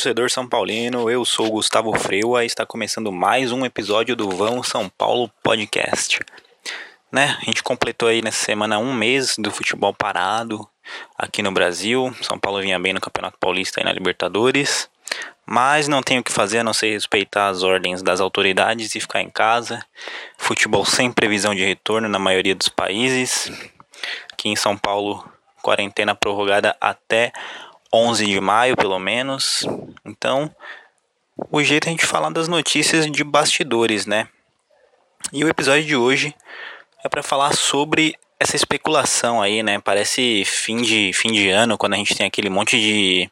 Torcedor São Paulino, eu sou Gustavo Freua e está começando mais um episódio do Vão São Paulo Podcast. Né? A gente completou aí nessa semana um mês do futebol parado aqui no Brasil. São Paulo vinha bem no Campeonato Paulista e na Libertadores. Mas não tenho o que fazer a não ser respeitar as ordens das autoridades e ficar em casa. Futebol sem previsão de retorno na maioria dos países. Aqui em São Paulo, quarentena prorrogada até 11 de maio, pelo menos. Então, o jeito é a gente falar das notícias de bastidores, né? E o episódio de hoje é para falar sobre essa especulação aí, né? Parece fim de, fim de ano, quando a gente tem aquele monte de,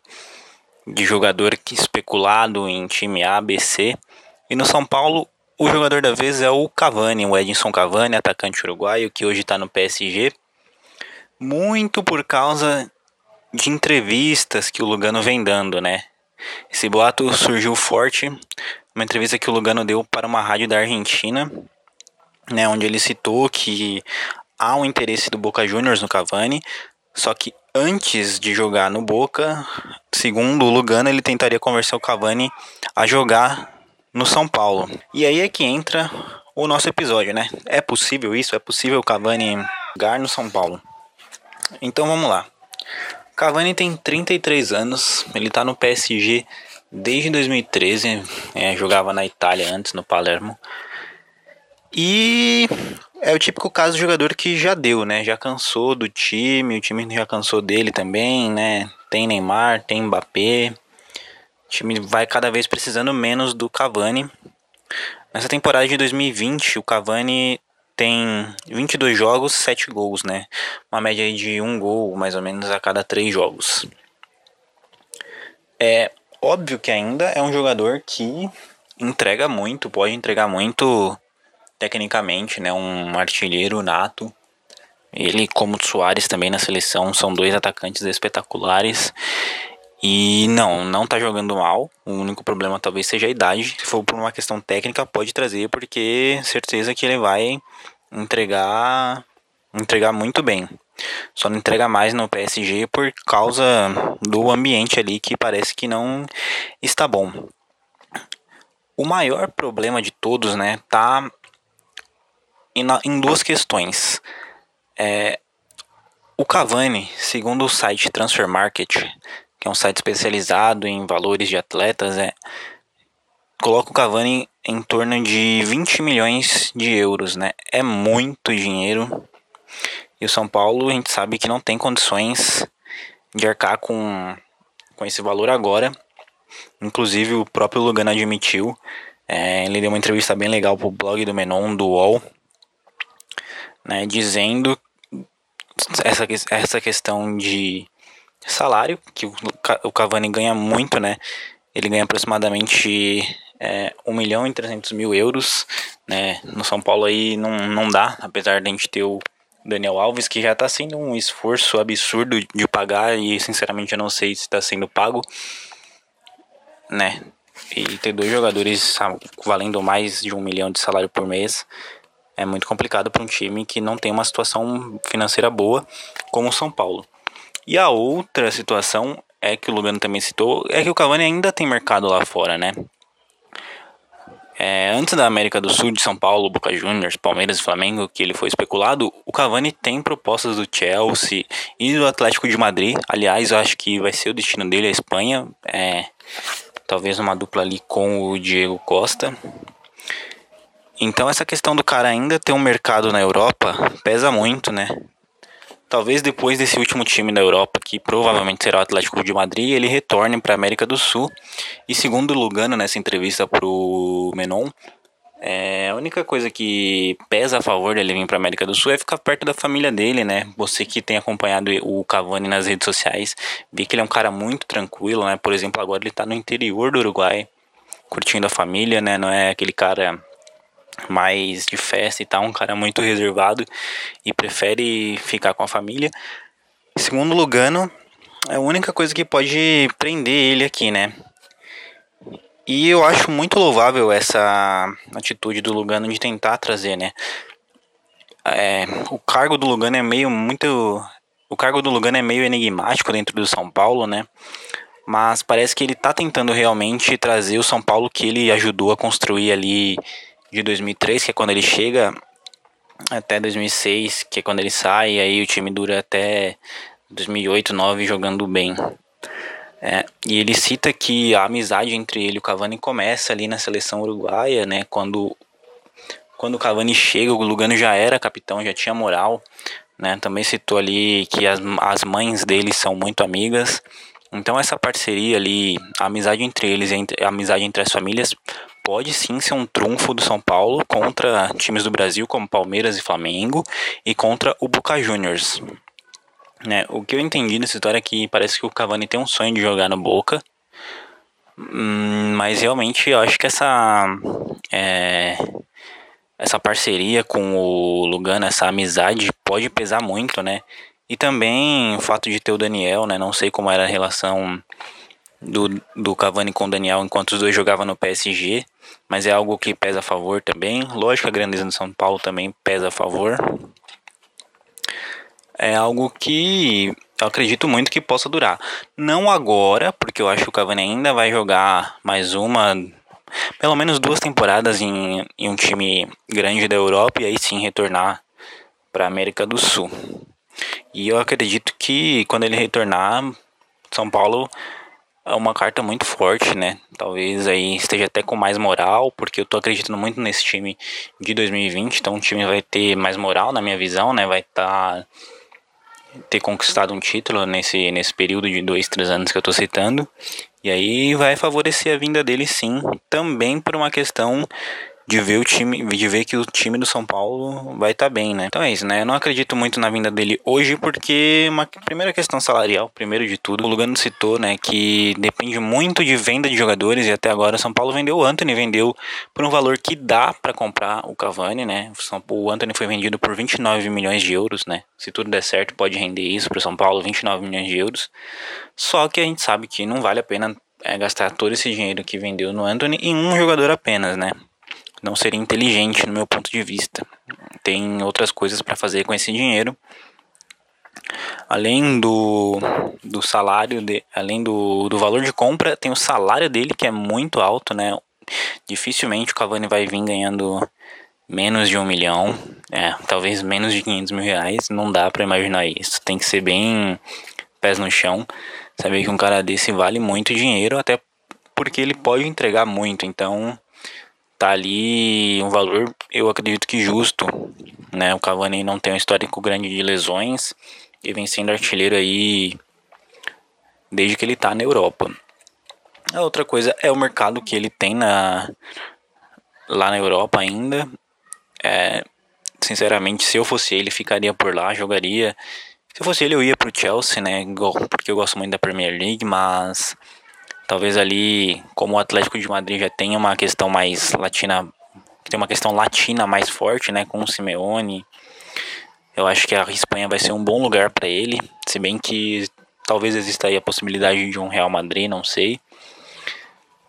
de jogador que especulado em time A, B, C. E no São Paulo, o jogador da vez é o Cavani, o Edinson Cavani, atacante uruguaio, que hoje está no PSG. Muito por causa de entrevistas que o Lugano vem dando, né? Esse boato surgiu forte uma entrevista que o Lugano deu para uma rádio da Argentina, né, onde ele citou que há um interesse do Boca Juniors no Cavani, só que antes de jogar no Boca, segundo o Lugano, ele tentaria convencer o Cavani a jogar no São Paulo. E aí é que entra o nosso episódio, né? É possível isso? É possível o Cavani jogar no São Paulo? Então vamos lá. Cavani tem 33 anos, ele tá no PSG desde 2013, é, jogava na Itália antes, no Palermo. E é o típico caso do jogador que já deu, né? Já cansou do time, o time já cansou dele também, né? Tem Neymar, tem Mbappé. O time vai cada vez precisando menos do Cavani. Nessa temporada de 2020, o Cavani tem 22 jogos, 7 gols, né? Uma média de um gol mais ou menos a cada 3 jogos. É óbvio que ainda é um jogador que entrega muito, pode entregar muito tecnicamente, né? Um artilheiro nato. Ele, como o Soares também na seleção, são dois atacantes espetaculares. E não, não tá jogando mal. O único problema talvez seja a idade. Se for por uma questão técnica, pode trazer, porque certeza que ele vai entregar entregar muito bem. Só não entrega mais no PSG por causa do ambiente ali que parece que não está bom. O maior problema de todos, né, tá em, em duas questões. É, o Cavani, segundo o site Transfer Market, que é um site especializado em valores de atletas, é, coloca o Cavani em torno de 20 milhões de euros, né? É muito dinheiro. E o São Paulo, a gente sabe que não tem condições de arcar com, com esse valor agora. Inclusive, o próprio Lugano admitiu. É, ele deu uma entrevista bem legal pro blog do Menon, do UOL, né, dizendo essa, essa questão de salário, que o, Cavani ganha muito, né? Ele ganha aproximadamente é, 1 milhão e 300 mil euros, né? No São Paulo aí não, não dá, apesar de a gente ter o Daniel Alves, que já está sendo um esforço absurdo de pagar e sinceramente eu não sei se está sendo pago, né? E ter dois jogadores valendo mais de um milhão de salário por mês é muito complicado para um time que não tem uma situação financeira boa como o São Paulo. E a outra situação é que o Lugano também citou, é que o Cavani ainda tem mercado lá fora, né? É, antes da América do Sul, de São Paulo, Boca Juniors, Palmeiras e Flamengo, que ele foi especulado, o Cavani tem propostas do Chelsea e do Atlético de Madrid. Aliás, eu acho que vai ser o destino dele a Espanha. É, talvez uma dupla ali com o Diego Costa. Então essa questão do cara ainda ter um mercado na Europa pesa muito, né? Talvez depois desse último time da Europa, que provavelmente será o Atlético de Madrid, ele retorne para a América do Sul. E segundo Lugano, nessa entrevista para o Menon, é, a única coisa que pesa a favor dele vir para América do Sul é ficar perto da família dele, né? Você que tem acompanhado o Cavani nas redes sociais, vê que ele é um cara muito tranquilo, né? Por exemplo, agora ele está no interior do Uruguai, curtindo a família, né? Não é aquele cara mais de festa e tal, um cara muito reservado e prefere ficar com a família. Segundo Lugano, é a única coisa que pode prender ele aqui, né? E eu acho muito louvável essa atitude do Lugano de tentar trazer, né? É, o cargo do Lugano é meio muito. O cargo do Lugano é meio enigmático dentro do São Paulo, né? mas parece que ele tá tentando realmente trazer o São Paulo que ele ajudou a construir ali de 2003, que é quando ele chega, até 2006, que é quando ele sai, e aí o time dura até 2008, 2009 jogando bem. É, e ele cita que a amizade entre ele e o Cavani começa ali na seleção uruguaia, né? Quando, quando o Cavani chega, o Lugano já era capitão, já tinha moral, né? Também citou ali que as, as mães dele são muito amigas. Então essa parceria ali, a amizade entre eles, a amizade entre as famílias, pode sim ser um trunfo do São Paulo contra times do Brasil como Palmeiras e Flamengo e contra o Boca Juniors. Né? O que eu entendi dessa história é que parece que o Cavani tem um sonho de jogar no Boca, hum, mas realmente eu acho que essa é, essa parceria com o Lugano, essa amizade pode pesar muito, né? E também o fato de ter o Daniel, né? Não sei como era a relação do, do Cavani com o Daniel enquanto os dois jogavam no PSG, mas é algo que pesa a favor também. Lógico a grandeza do São Paulo também pesa a favor. É algo que eu acredito muito que possa durar. Não agora, porque eu acho que o Cavani ainda vai jogar mais uma, pelo menos duas temporadas em, em um time grande da Europa e aí sim retornar para a América do Sul. E eu acredito que quando ele retornar, São Paulo é uma carta muito forte, né? Talvez aí esteja até com mais moral, porque eu tô acreditando muito nesse time de 2020, então o time vai ter mais moral na minha visão, né? Vai estar tá, ter conquistado um título nesse nesse período de dois, três anos que eu tô citando. E aí vai favorecer a vinda dele sim, também por uma questão de ver o time, de ver que o time do São Paulo vai estar tá bem, né? Então é isso, né? Eu não acredito muito na vinda dele hoje porque uma primeira questão salarial, primeiro de tudo, o Lugano citou, né, que depende muito de venda de jogadores e até agora o São Paulo vendeu o Anthony, vendeu por um valor que dá para comprar o Cavani, né? O Anthony foi vendido por 29 milhões de euros, né? Se tudo der certo, pode render isso para o São Paulo, 29 milhões de euros. Só que a gente sabe que não vale a pena é, gastar todo esse dinheiro que vendeu no Anthony em um jogador apenas, né? Não seria inteligente no meu ponto de vista. Tem outras coisas para fazer com esse dinheiro. Além do, do salário, de, além do, do valor de compra, tem o salário dele que é muito alto, né? Dificilmente o Cavani vai vir ganhando menos de um milhão, é, talvez menos de 500 mil reais. Não dá para imaginar isso. Tem que ser bem pés no chão. Saber que um cara desse vale muito dinheiro, até porque ele pode entregar muito. Então tá ali um valor, eu acredito que justo, né? O Cavani não tem um histórico grande de lesões e vem sendo artilheiro aí desde que ele tá na Europa. A outra coisa é o mercado que ele tem na lá na Europa ainda. É, sinceramente, se eu fosse ele, ficaria por lá, jogaria. Se eu fosse ele, eu ia pro Chelsea, né? Porque eu gosto muito da Premier League, mas Talvez ali, como o Atlético de Madrid já tem uma questão mais latina, tem uma questão latina mais forte, né, com o Simeone. Eu acho que a Espanha vai ser um bom lugar para ele, se bem que talvez exista aí a possibilidade de um Real Madrid, não sei.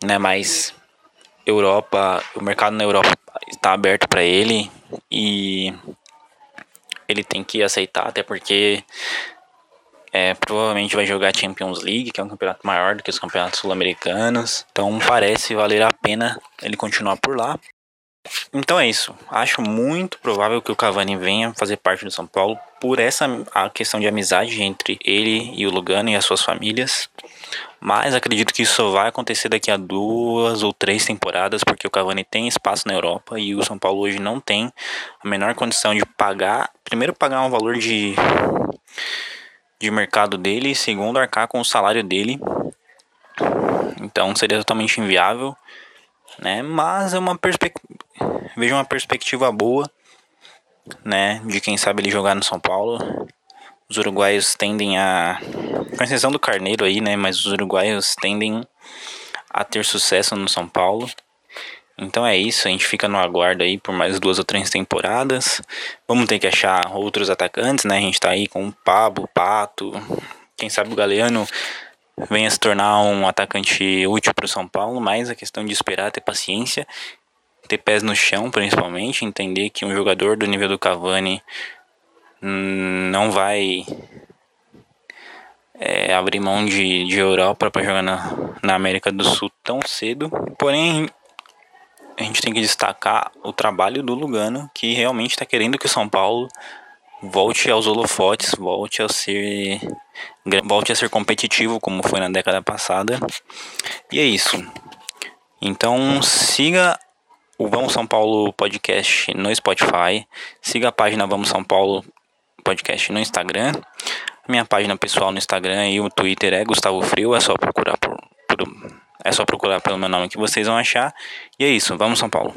Né, mas Europa, o mercado na Europa está aberto para ele e ele tem que aceitar, até porque é, provavelmente vai jogar Champions League, que é um campeonato maior do que os campeonatos sul-americanos. Então parece valer a pena ele continuar por lá. Então é isso. Acho muito provável que o Cavani venha fazer parte do São Paulo por essa a questão de amizade entre ele e o Lugano e as suas famílias. Mas acredito que isso só vai acontecer daqui a duas ou três temporadas, porque o Cavani tem espaço na Europa e o São Paulo hoje não tem a menor condição de pagar. Primeiro, pagar um valor de de mercado dele, segundo arcar com o salário dele. Então seria totalmente inviável, né? Mas é uma perspectiva, vejo uma perspectiva boa, né? De quem sabe ele jogar no São Paulo. Os uruguaios tendem a, com exceção do Carneiro aí, né? Mas os uruguaios tendem a ter sucesso no São Paulo. Então é isso, a gente fica no aguardo aí por mais duas ou três temporadas. Vamos ter que achar outros atacantes, né? A gente tá aí com o Pablo, Pato, quem sabe o Galeano venha se tornar um atacante útil para o São Paulo, mas a questão de esperar, ter paciência, ter pés no chão principalmente, entender que um jogador do nível do Cavani não vai é, abrir mão de, de Europa para jogar na, na América do Sul tão cedo. Porém, a gente tem que destacar o trabalho do Lugano, que realmente está querendo que o São Paulo volte aos holofotes, volte a ser volte a ser competitivo como foi na década passada. E é isso. Então siga o Vamos São Paulo podcast no Spotify, siga a página Vamos São Paulo podcast no Instagram. Minha página pessoal no Instagram e o Twitter é Gustavo Frio, é só procurar por, por é só procurar pelo meu nome que vocês vão achar. E é isso, vamos São Paulo.